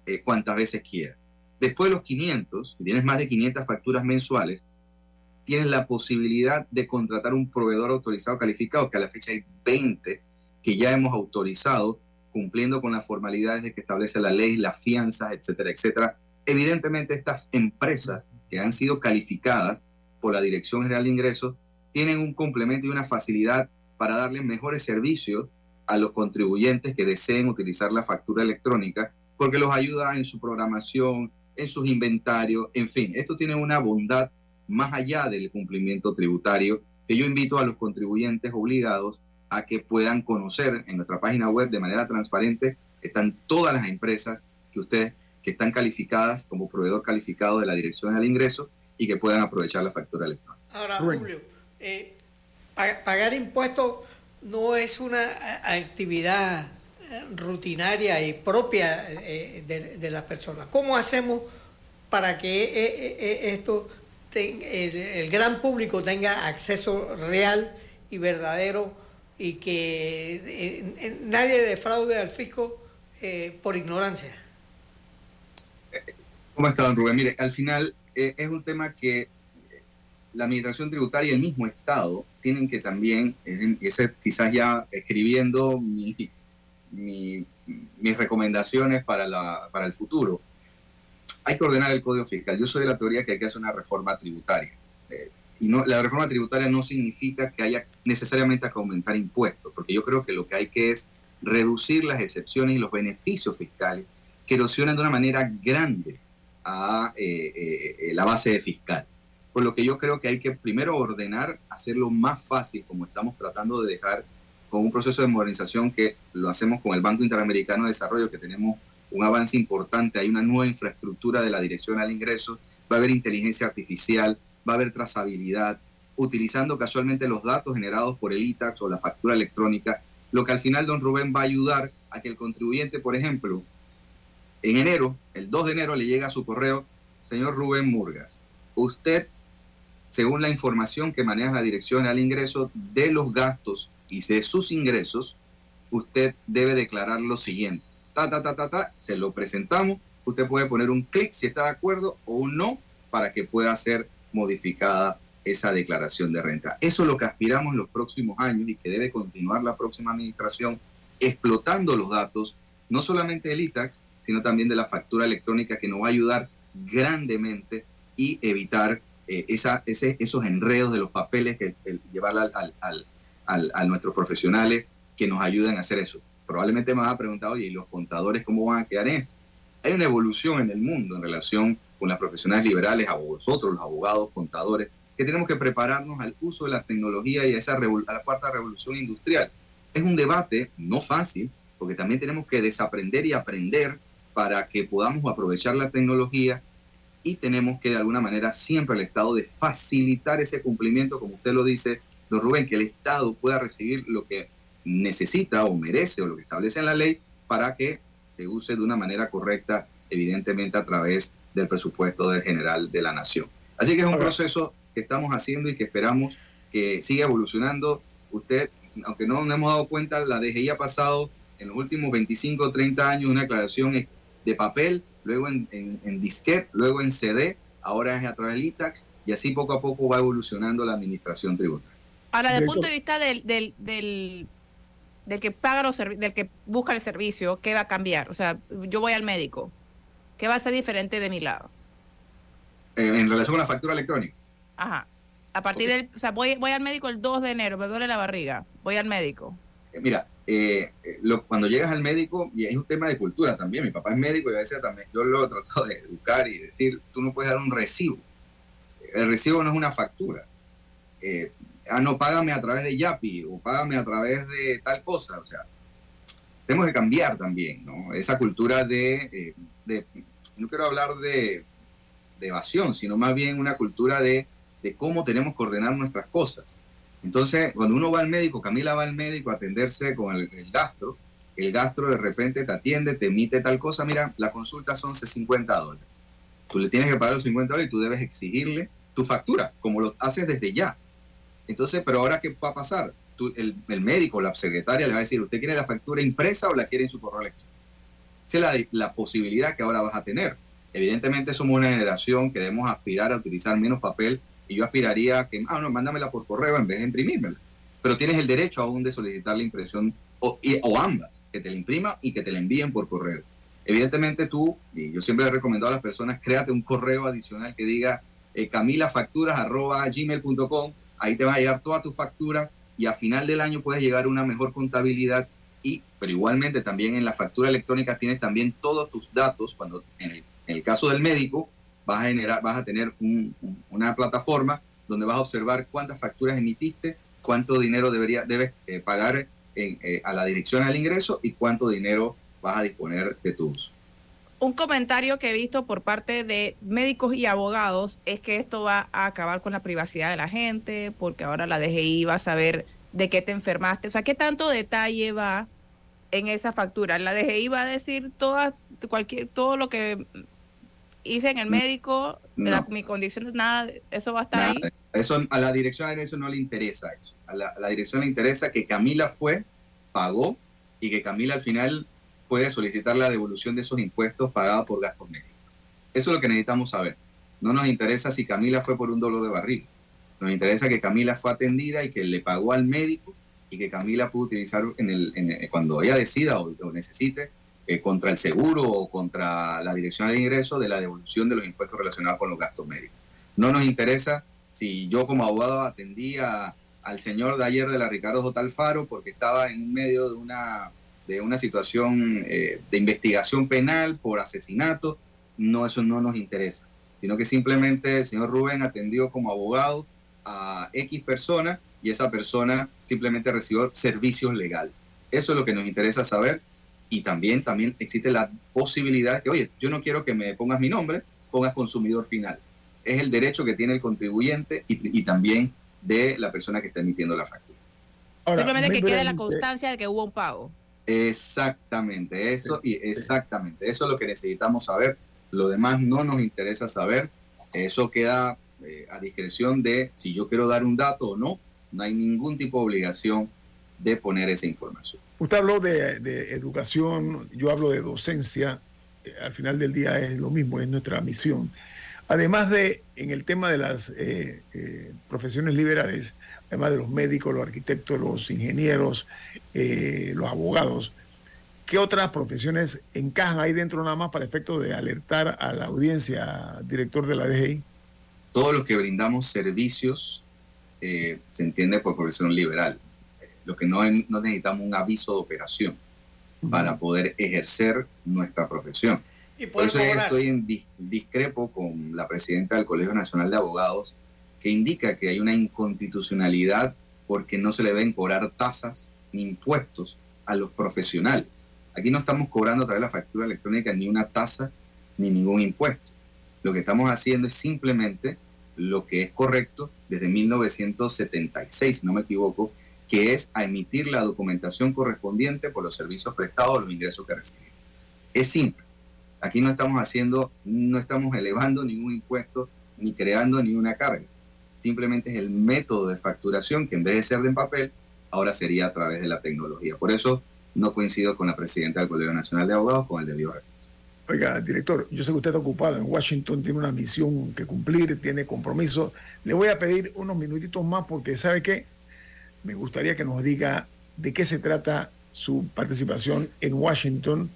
F: eh, cuantas veces quiera. Después de los 500, si tienes más de 500 facturas mensuales, tienes la posibilidad de contratar un proveedor autorizado calificado, que a la fecha hay 20 que ya hemos autorizado, cumpliendo con las formalidades de que establece la ley, las fianzas, etcétera, etcétera. Evidentemente, estas empresas que han sido calificadas por la Dirección General de Ingresos tienen un complemento y una facilidad para darle mejores servicios a los contribuyentes que deseen utilizar la factura electrónica, porque los ayuda en su programación, en sus inventarios, en fin, esto tiene una bondad más allá del cumplimiento tributario que yo invito a los contribuyentes obligados a que puedan conocer en nuestra página web de manera transparente. Están todas las empresas que ustedes que están calificadas como proveedor calificado de la Dirección al Ingreso y que puedan aprovechar la factura electrónica.
G: Ahora, Julio, eh, pagar impuestos no es una actividad rutinaria y propia eh, de, de las personas. ¿Cómo hacemos para que eh, esto el, gran público tenga acceso real y verdadero y que eh, nadie defraude al fisco eh, por ignorancia.
F: ¿Cómo está, don Rubén? Mire, al final eh, es un tema que la Administración Tributaria y el mismo Estado tienen que también, quizás ya escribiendo mis recomendaciones para, la, para el futuro, hay que ordenar el código fiscal. Yo soy de la teoría que hay que hacer una reforma tributaria. Eh, y no, la reforma tributaria no significa que haya necesariamente que aumentar impuestos, porque yo creo que lo que hay que es reducir las excepciones y los beneficios fiscales que erosionan de una manera grande a eh, eh, la base fiscal. Por lo que yo creo que hay que primero ordenar, hacerlo más fácil, como estamos tratando de dejar con un proceso de modernización que lo hacemos con el Banco Interamericano de Desarrollo, que tenemos un avance importante, hay una nueva infraestructura de la dirección al ingreso, va a haber inteligencia artificial, va a haber trazabilidad, utilizando casualmente los datos generados por el ITAX o la factura electrónica, lo que al final don Rubén va a ayudar a que el contribuyente, por ejemplo, en enero, el 2 de enero le llega a su correo, señor Rubén Murgas, usted, según la información que maneja la dirección al ingreso de los gastos y de sus ingresos, usted debe declarar lo siguiente ta, ta, ta, ta, se lo presentamos. Usted puede poner un clic si está de acuerdo o un no para que pueda ser modificada esa declaración de renta. Eso es lo que aspiramos en los próximos años y que debe continuar la próxima administración explotando los datos, no solamente del ITAX, sino también de la factura electrónica que nos va a ayudar grandemente y evitar eh, esos enredos de los papeles, que llevarla al, a nuestros profesionales que nos ayuden a hacer eso probablemente me vas a preguntar, oye, ¿y los contadores cómo van a quedar en? Hay una evolución en el mundo en relación con las profesionales liberales, a vosotros, los abogados, contadores, que tenemos que prepararnos al uso de la tecnología y a, esa a la cuarta revolución industrial. Es un debate no fácil, porque también tenemos que desaprender y aprender para que podamos aprovechar la tecnología y tenemos que de alguna manera siempre el Estado de facilitar ese cumplimiento, como usted lo dice, don Rubén, que el Estado pueda recibir lo que necesita o merece o lo que establece en la ley para que se use de una manera correcta, evidentemente a través de del presupuesto del general de la nación. Así que es un proceso que estamos haciendo y que esperamos que siga evolucionando. Usted, aunque no nos hemos dado cuenta, la DGI ha pasado en los últimos 25 o 30 años una aclaración de papel, luego en, en, disquete, luego en CD, ahora es a través del ITAX y así poco a poco va evolucionando la administración tributaria.
C: Ahora, desde el punto de vista del, del, del, que paga los del que busca el servicio, ¿qué va a cambiar? O sea, yo voy al médico, ¿qué va a ser diferente de mi lado?
F: en relación con la factura electrónica.
C: Ajá. A partir del, o sea, voy, voy al médico el 2 de enero, me duele la barriga, voy al médico.
F: Eh, mira, eh, lo, cuando llegas al médico, y es un tema de cultura también, mi papá es médico y a veces también yo lo he tratado de educar y decir, tú no puedes dar un recibo. El recibo no es una factura. Eh, ah, no, págame a través de Yapi o págame a través de tal cosa. O sea, tenemos que cambiar también, ¿no? Esa cultura de, no quiero hablar de, de, evasión, sino más bien una cultura de, de cómo tenemos que ordenar nuestras cosas. Entonces, cuando uno va al médico, Camila va al médico a atenderse con el, gastro, el gastro de repente te atiende, te emite tal cosa, mira, la consulta son 50 dólares. Tú le tienes que pagar los 50 dólares y tú debes exigirle tu factura, como lo haces desde ya. Entonces, pero ahora, ¿qué va a pasar? el, el, médico, la secretaria le va a decir, ¿usted quiere la factura impresa o la quiere en su correo electrónico? Esa es la, la posibilidad que ahora vas a tener. Evidentemente somos una generación que debemos aspirar a utilizar menos papel y yo aspiraría a que, ah, no, mándamela por correo en vez de imprimírmela. Pero tienes el derecho aún de solicitar la impresión o, o ambas, que te la imprima y que te la envíen por correo. Evidentemente tú, y yo siempre he recomendado a las personas, créate un correo adicional que diga eh, camilafacturas.gmail.com, ahí te va a llegar toda tu factura y a final del año puedes llegar a una mejor contabilidad y, pero igualmente también en la factura electrónica tienes también todos tus datos, cuando en el, en el caso del médico, vas a, generar, vas a tener una plataforma donde vas a observar cuántas facturas emitiste, cuánto dinero debería, debes eh, pagar eh, a la dirección al ingreso y cuánto dinero vas a disponer de tu uso.
C: Un comentario que he visto por parte de médicos y abogados es que esto va a acabar con la privacidad de la gente, porque ahora la DGI va a saber de qué te enfermaste. O sea, ¿qué tanto detalle va en esa factura? La DGI va a decir toda, cualquier, todo lo que hice en el médico, mi condición, nada, eso va a estar ahí.
F: Eso, a la dirección eso no le interesa eso. A la, dirección le interesa que Camila fue, pagó y que Camila al final puede solicitar la devolución de esos impuestos pagados por gastos médicos. Eso es lo que necesitamos saber. No nos interesa si Camila fue por un dolor de barriga. Nos interesa que Camila fue atendida y que le pagó al médico y que Camila pudo utilizar en el, cuando ella decida o, o necesite eh, contra el seguro o contra la dirección del ingreso de la devolución de los impuestos relacionados con los gastos médicos. No nos interesa si yo como abogado atendía al señor de ayer de la Ricardo J. Alfaro porque estaba en medio de una, de una situación eh, de investigación penal por asesinato. No, eso no nos interesa, sino que simplemente el señor Rubén atendió como abogado a X persona y esa persona simplemente recibió servicios legales. Eso es lo que nos interesa saber y también, también existe la posibilidad de que, oye, yo no quiero que me pongas mi nombre, pongas consumidor final. Es el derecho que tiene el contribuyente y, también de la persona que está emitiendo la factura.
C: Simplemente que quede la constancia de que hubo un pago.
F: Exactamente, eso y exactamente, eso es lo que necesitamos saber. Lo demás no nos interesa saber. Eso queda eh, a discreción de si yo quiero dar un dato o no. No hay ningún tipo de obligación de poner esa información.
B: Usted habló de, educación, yo hablo de docencia, eh, al final del día es lo mismo, es nuestra misión. Además de, en el tema de las eh, eh, profesiones liberales, además de los médicos, los arquitectos, los ingenieros, los abogados, ¿qué otras profesiones encajan ahí dentro nada más para efecto de alertar a la audiencia, director de la DGI?
F: Todos los que brindamos servicios se entiende por profesión liberal lo que no, no necesitamos un aviso de operación para poder ejercer nuestra profesión. ¿Y Por eso estoy en discrepo con la presidenta del Colegio Nacional de Abogados, que indica que hay una inconstitucionalidad porque no se le deben cobrar tasas ni impuestos a los profesionales. Aquí no estamos cobrando a través de la factura electrónica ni una tasa ni ningún impuesto. Lo que estamos haciendo es simplemente lo que es correcto desde 1976, si no me equivoco, que es a emitir la documentación correspondiente por los servicios prestados o los ingresos que reciben. Es simple. Aquí no estamos haciendo, no estamos elevando ningún impuesto ni creando ninguna carga. Simplemente es el método de facturación que en vez de ser de papel, ahora sería a través de la tecnología. Por eso no coincido con la presidenta del Colegio Nacional de Abogados con el debido respeto.
B: Oiga, director, yo sé que usted está ocupado en Washington, tiene una misión que cumplir, tiene compromiso. Le voy a pedir unos minutitos más porque, ¿sabe qué? Me gustaría que nos diga de qué se trata su participación en Washington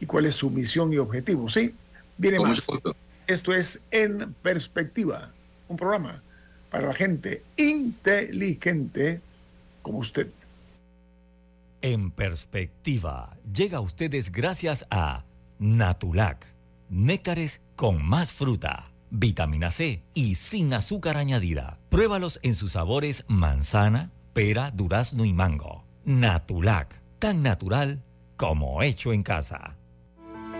B: y cuál es su misión y objetivo, ¿sí? Viene más. Esto es En Perspectiva, un programa para la gente inteligente como usted.
A: En Perspectiva llega a ustedes gracias a Natulac, néctares con más fruta, vitamina C y sin azúcar añadida. Pruébalos en sus sabores manzana, pera, durazno y mango. Natulac, tan natural como hecho en casa.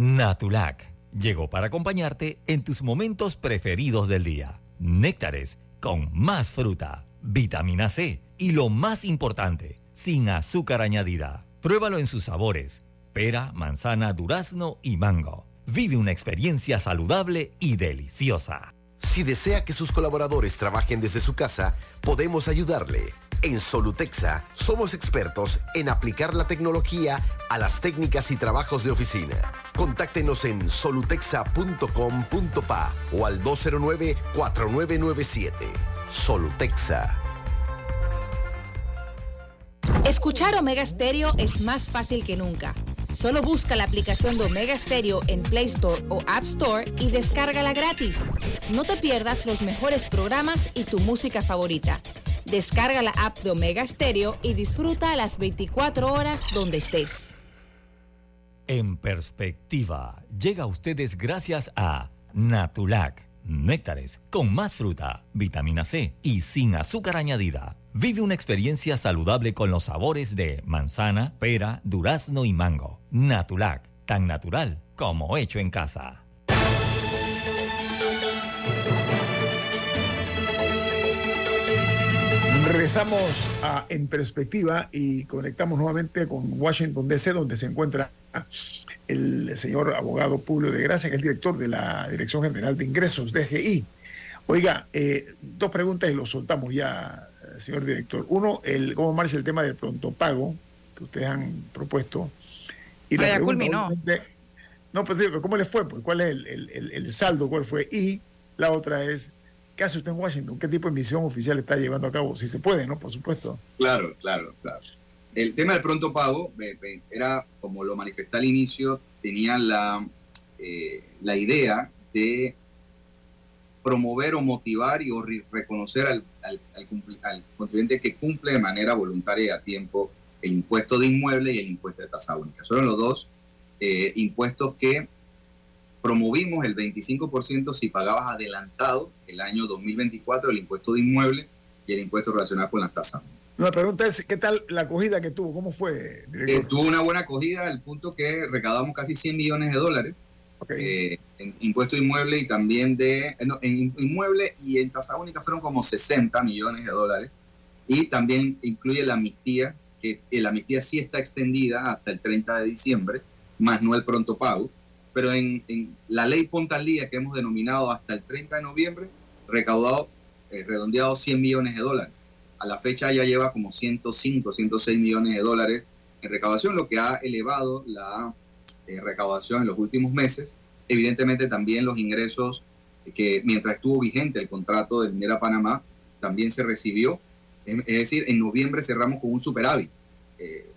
A: Natulac llegó para acompañarte en tus momentos preferidos del día. Néctares con más fruta, vitamina C y lo más importante, sin azúcar añadida. Pruébalo en sus sabores: pera, manzana, durazno y mango. Vive una experiencia saludable y deliciosa.
H: Si desea que sus colaboradores trabajen desde su casa, podemos ayudarle. En Solutexa somos expertos en aplicar la tecnología a las técnicas y trabajos de oficina. Contáctenos en solutexa.com.pa o al 209-4997. Solutexa.
E: Escuchar Omega Stereo es más fácil que nunca. Solo busca la aplicación de Omega Stereo en Play Store o App Store y descárgala gratis. No te pierdas los mejores programas y tu música favorita. Descarga la app de Omega Stereo y disfruta las 24 horas donde estés.
A: En perspectiva, llega a ustedes gracias a Natulac, néctares con más fruta, vitamina C y sin azúcar añadida. Vive una experiencia saludable con los sabores de manzana, pera, durazno y mango. Natulac, tan natural como hecho en casa.
B: Regresamos a En Perspectiva y conectamos nuevamente con Washington DC, donde se encuentra el señor abogado Publio de Gracia, que es el director de la Dirección General de Ingresos, DGI. Oiga, eh, dos preguntas y lo soltamos ya, señor director. Uno, el, ¿cómo marcha el tema del pronto pago que ustedes han propuesto?
C: Y la pregunta, culminó.
B: No, pues ¿cómo le fue? Pues, ¿Cuál es el, el saldo? ¿Cuál fue? Y la otra es ¿Qué hace usted en Washington? ¿Qué tipo de misión oficial está llevando a cabo? Si se puede, ¿no? Por supuesto.
F: Claro, claro, claro. El tema del pronto pago era, como lo manifesté al inicio, tenía la, eh, la idea de promover o motivar y o reconocer al, contribuyente que cumple de manera voluntaria y a tiempo el impuesto de inmueble y el impuesto de tasa única. Son los dos eh, impuestos que promovimos el 25% si pagabas adelantado el año 2024 el impuesto de inmueble y el impuesto relacionado con las tasas.
B: La pregunta es, ¿qué tal la acogida que tuvo? ¿Cómo fue?
F: Eh, tuvo una buena acogida al punto que recaudamos casi 100 millones de dólares eh, en impuesto de inmueble y también de... Eh, en inmueble y en tasa única fueron como 60 millones de dólares. Y también incluye la amnistía, que la amnistía sí está extendida hasta el 30 de diciembre, más no el pronto pago pero en, la ley Ponta al Día que hemos denominado hasta el 30 de noviembre, recaudado, eh, redondeado 100 millones de dólares. A la fecha ya lleva como 105, 106 millones de dólares en recaudación, lo que ha elevado la eh, recaudación en los últimos meses. Evidentemente también los ingresos que mientras estuvo vigente el contrato del Minera Panamá, también se recibió. Es, decir, en noviembre cerramos con un superávit. Eh,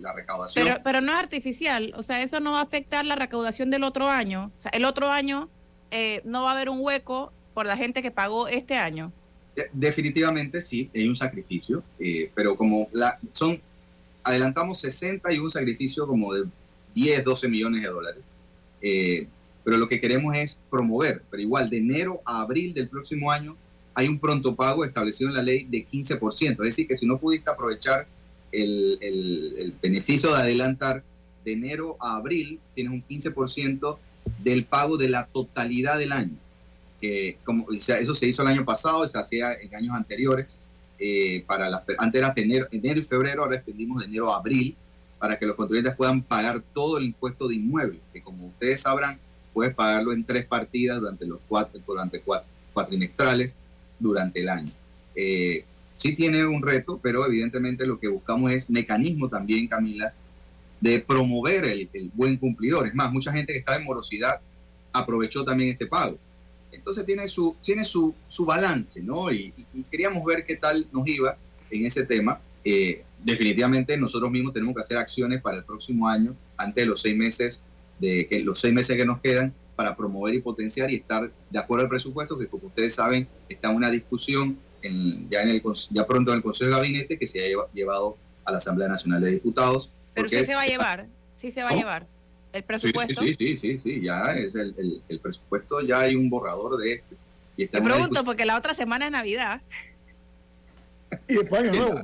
F: la recaudación.
C: Pero, pero no es artificial, o sea, eso no va a afectar la recaudación del otro año. O sea, el otro año eh, no va a haber un hueco por la gente que pagó este año.
F: Definitivamente sí, hay un sacrificio, eh, pero como la, son, adelantamos 60 y un sacrificio como de 10, 12 millones de dólares. Eh, pero lo que queremos es promover. Pero igual, de enero a abril del próximo año hay un pronto pago establecido en la ley de 15%. Es decir, que si no pudiste aprovechar el, el beneficio de adelantar de enero a abril, tienes un 15% del pago de la totalidad del año. que como, eso se hizo el año pasado, se hacía en años anteriores. Eh, para las, antes era enero, enero y febrero, ahora extendimos de enero a abril para que los contribuyentes puedan pagar todo el impuesto de inmueble, que como ustedes sabrán, puedes pagarlo en tres partidas durante los cuatro, durante cuatro, cuatrimestrales durante el año. Eh, sí tiene un reto, pero evidentemente lo que buscamos es mecanismo también, Camila, de promover el, buen cumplidor. Es más, mucha gente que estaba en morosidad aprovechó también este pago. Entonces tiene su, tiene su, su balance, ¿no? Y, queríamos ver qué tal nos iba en ese tema. Eh, definitivamente nosotros mismos tenemos que hacer acciones para el próximo año, antes de los seis meses, de que los seis meses que nos quedan, para promover y potenciar y estar de acuerdo al presupuesto, que como ustedes saben, está una discusión en, ya, en el, ya pronto en el Consejo de Gabinete que se ha llevado a la Asamblea Nacional de Diputados
C: pero sí se va a llevar, sí se va a llevar el presupuesto.
F: Sí, sí, sí, sí, ya es el, el, presupuesto, ya hay un borrador de este.
C: Y Te pregunto, porque la otra semana es Navidad.
B: y después nuevo.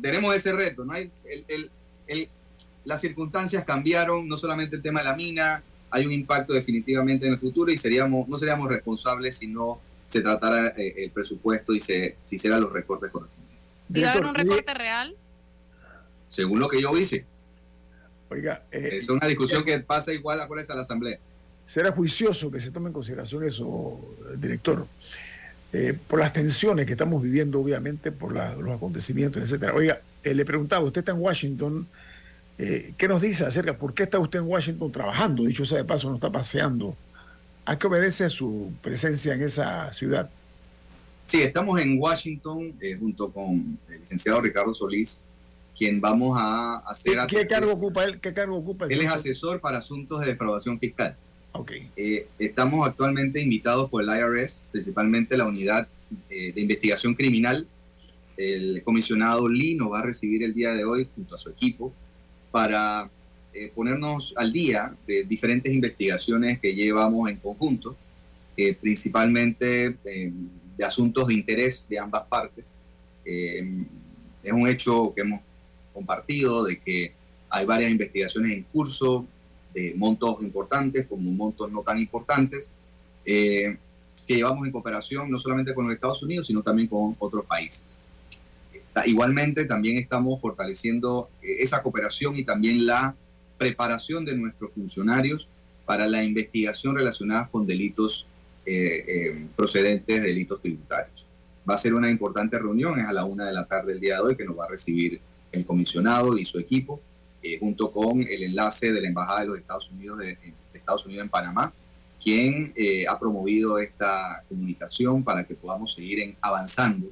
F: Tenemos ese reto, ¿no? Hay el, el, las circunstancias cambiaron, no solamente el tema de la mina, hay un impacto definitivamente en el futuro y seríamos, no seríamos responsables si no se tratara eh, el presupuesto y se, se hicieran los recortes correspondientes.
C: ¿Y va a haber un recorte real?
F: Según lo que yo hice.
B: Oiga, eh,
F: es una discusión que pasa igual a a la Asamblea.
B: Será juicioso que se tome en consideración eso, director, eh, por las tensiones que estamos viviendo, obviamente, por los acontecimientos, etcétera. Oiga, eh, le preguntaba, usted está en Washington, ¿qué nos dice acerca, por qué está usted en Washington trabajando? Dicho sea de paso, no está paseando. ¿A qué obedece su presencia en esa ciudad?
F: Sí, estamos en Washington junto con el licenciado Ricardo Solís, quien vamos a hacer...
B: ¿Qué, cargo ocupa él? ¿Qué cargo ocupa
F: él? es asesor para asuntos de defraudación fiscal.
B: Okay.
F: Eh, estamos actualmente invitados por el IRS, principalmente la unidad eh, de investigación criminal. El comisionado Lee nos va a recibir el día de hoy junto a su equipo para eh, ponernos al día de diferentes investigaciones que llevamos en conjunto, principalmente de asuntos de interés de ambas partes. es un hecho que hemos compartido de que hay varias investigaciones en curso de montos importantes como montos no tan importantes eh, que llevamos en cooperación no solamente con los Estados Unidos, sino también con otros países. Igualmente, también estamos fortaleciendo eh, esa cooperación y también la preparación de nuestros funcionarios para la investigación relacionada con delitos eh, procedentes de delitos tributarios. Va a ser una importante reunión, es a la una de la tarde del día de hoy que nos va a recibir el comisionado y su equipo, eh, junto con el enlace de la Embajada de los Estados Unidos de, Estados Unidos en Panamá, quien eh, ha promovido esta comunicación para que podamos seguir en, avanzando,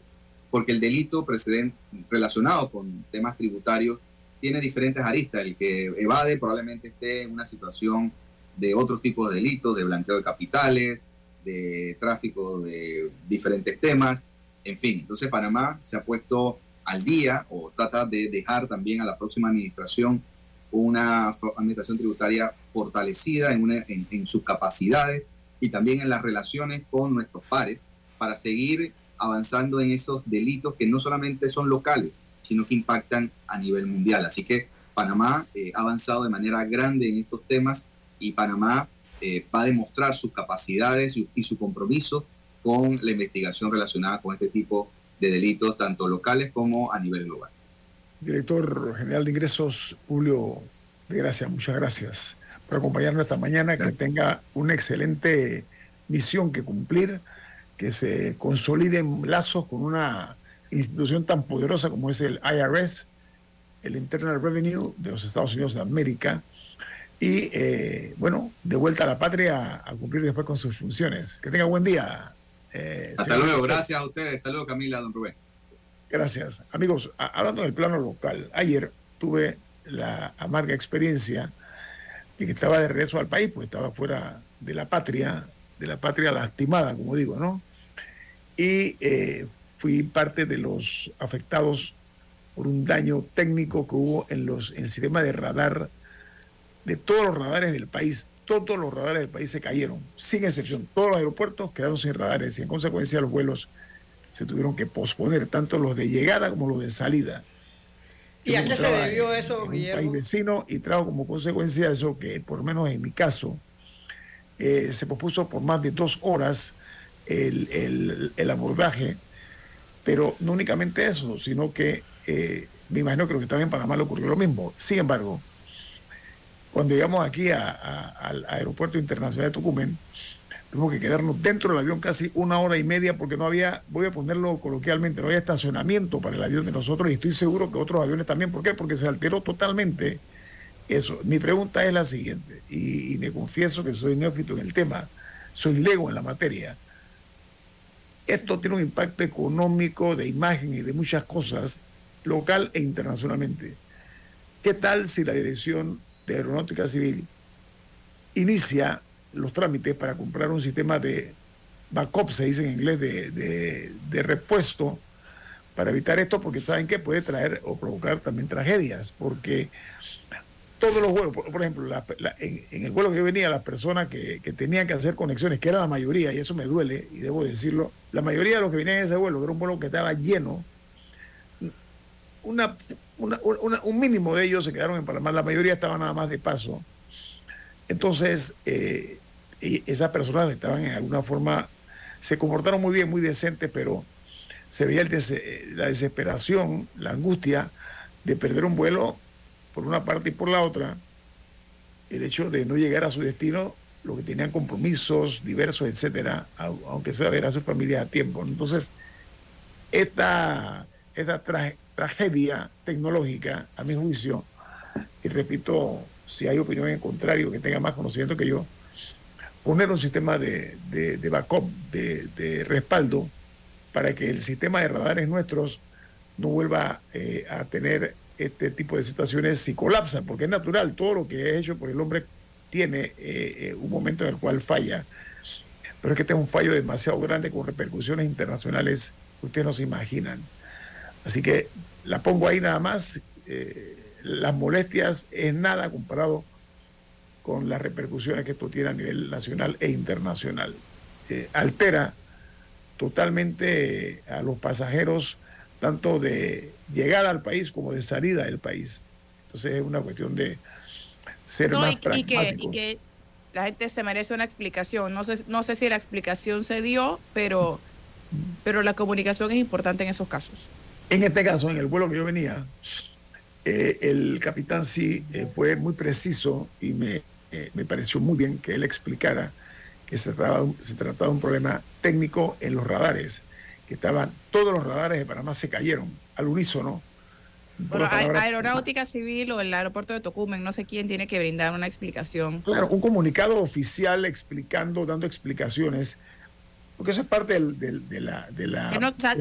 F: porque el delito precedente relacionado con temas tributarios tiene diferentes aristas. El que evade probablemente esté en una situación de otros tipos de delitos, de blanqueo de capitales, de tráfico de diferentes temas, en fin. Entonces Panamá se ha puesto al día o trata de dejar también a la próxima administración una administración tributaria fortalecida en, en, sus capacidades y también en las relaciones con nuestros pares para seguir avanzando en esos delitos que no solamente son locales, sino que impactan a nivel mundial. Así que Panamá eh, ha avanzado de manera grande en estos temas y Panamá eh, va a demostrar sus capacidades y, y su compromiso con la investigación relacionada con este tipo de de delitos tanto locales como a nivel global.
B: Director General de Ingresos, Julio de Gracia, muchas gracias por acompañarnos esta mañana, que tenga una excelente misión que cumplir, que se consoliden lazos con una institución tan poderosa como es el IRS, el Internal Revenue de los Estados Unidos de América, y eh, bueno, de vuelta a la patria a cumplir después con sus funciones. Que tenga buen día,
F: eh, Hasta luego, gracias a ustedes. Saludos Camila, don Rubén.
B: Gracias. Amigos, hablando del plano local, ayer tuve la amarga experiencia de que estaba de regreso al país, pues estaba fuera de la patria, de la patria lastimada, como digo, ¿no? Y eh, fui parte de los afectados por un daño técnico que hubo en, los, en el sistema de radar, de todos los radares del país, todos los radares del país se cayeron, sin excepción. Todos los aeropuertos quedaron sin radares y en consecuencia los vuelos se tuvieron que posponer, tanto los de llegada como los de salida.
G: ¿Y a qué se debió eso, Guillermo?
B: País vecino y trajo como consecuencia eso que, por lo menos en mi caso, eh, se pospuso por más de dos horas el, abordaje, pero no únicamente eso, sino que eh, me imagino que lo que estaba en Panamá le ocurrió lo mismo. Sin embargo, cuando llegamos aquí al aeropuerto internacional de Tucumán, tuvimos que quedarnos dentro del avión casi una hora y media porque no había, voy a ponerlo coloquialmente, no había estacionamiento para el avión de nosotros y estoy seguro que otros aviones también. ¿Por qué? Porque se alteró totalmente eso. Mi pregunta es la siguiente, y, me confieso que soy neófito en el tema, soy lego en la materia. Esto tiene un impacto económico, de imagen y de muchas cosas, local e internacionalmente. ¿Qué tal si la Dirección de Aeronáutica Civil inicia los trámites para comprar un sistema de backup, se dice en inglés, de, repuesto para evitar esto, porque saben que puede traer o provocar también tragedias, porque todos los vuelos, por, ejemplo, en, el vuelo que yo venía, las personas que, tenían que hacer conexiones, que era la mayoría, y eso me duele, y debo decirlo, la mayoría de los que venían en ese vuelo, era un vuelo que estaba lleno, un mínimo de ellos se quedaron en Panamá, la mayoría estaba nada más de paso. Entonces, eh, esas personas estaban en alguna forma, se comportaron muy bien, muy decentes, pero se veía la desesperación, la angustia de perder un vuelo por una parte y por la otra, el hecho de no llegar a su destino, lo que tenían compromisos diversos, etcétera, aunque sea ver a su familia a tiempo. Entonces, esta, esta tragedia tecnológica, a mi juicio, y repito, si hay opinión en contrario, que tenga más conocimiento que yo, poner un sistema de, de, backup, de, respaldo, para que el sistema de radares nuestros no vuelva eh, a tener este tipo de situaciones si colapsa, porque es natural, todo lo que es hecho por el hombre tiene eh, eh, un momento en el cual falla, pero es que este es un fallo demasiado grande con repercusiones internacionales que ustedes no se imaginan. Así que la pongo ahí nada más, las molestias es nada comparado con las repercusiones que esto tiene a nivel nacional e internacional. Eh, altera totalmente a los pasajeros, tanto de llegada al país como de salida del país. Entonces es una cuestión de ser más y,
C: pragmático. Y que, la gente se merece una explicación. No sé, no sé si la explicación se dio, pero, pero la comunicación es importante en esos casos.
B: En este caso, en el vuelo que yo venía, eh, el capitán sí eh, fue muy preciso y me me pareció muy bien que él explicara que se trataba, se trataba de un problema técnico en los radares, que estaban, todos los radares de Panamá se cayeron al unísono.
C: Bueno, Aeronáutica Civil o el aeropuerto de Tocumen, no sé quién tiene que brindar una explicación.
B: Claro, un comunicado oficial explicando, dando explicaciones, porque eso es parte de la... De la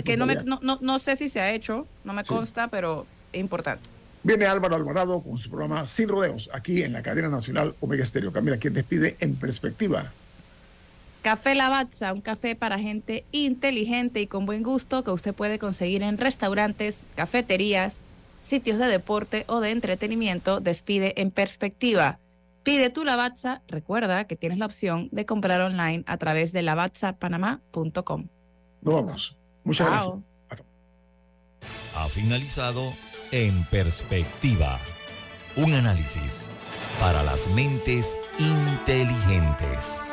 C: que, no, no, no, sé si se ha hecho, no me consta, pero es importante.
B: Viene Álvaro Alvarado con su programa Sin Rodeos, aquí en la cadena nacional Omega Estéreo. Camila, quien despide en perspectiva.
C: Café Lavazza, un café para gente inteligente y con buen gusto que usted puede conseguir en restaurantes, cafeterías, sitios de deporte o de entretenimiento. Despide en perspectiva. Pide tu Lavazza. Recuerda que tienes la opción de comprar online a través de lavazzapanamá.com.
B: Nos vamos. Muchas gracias.
A: Ha finalizado en perspectiva. Un análisis para las mentes inteligentes.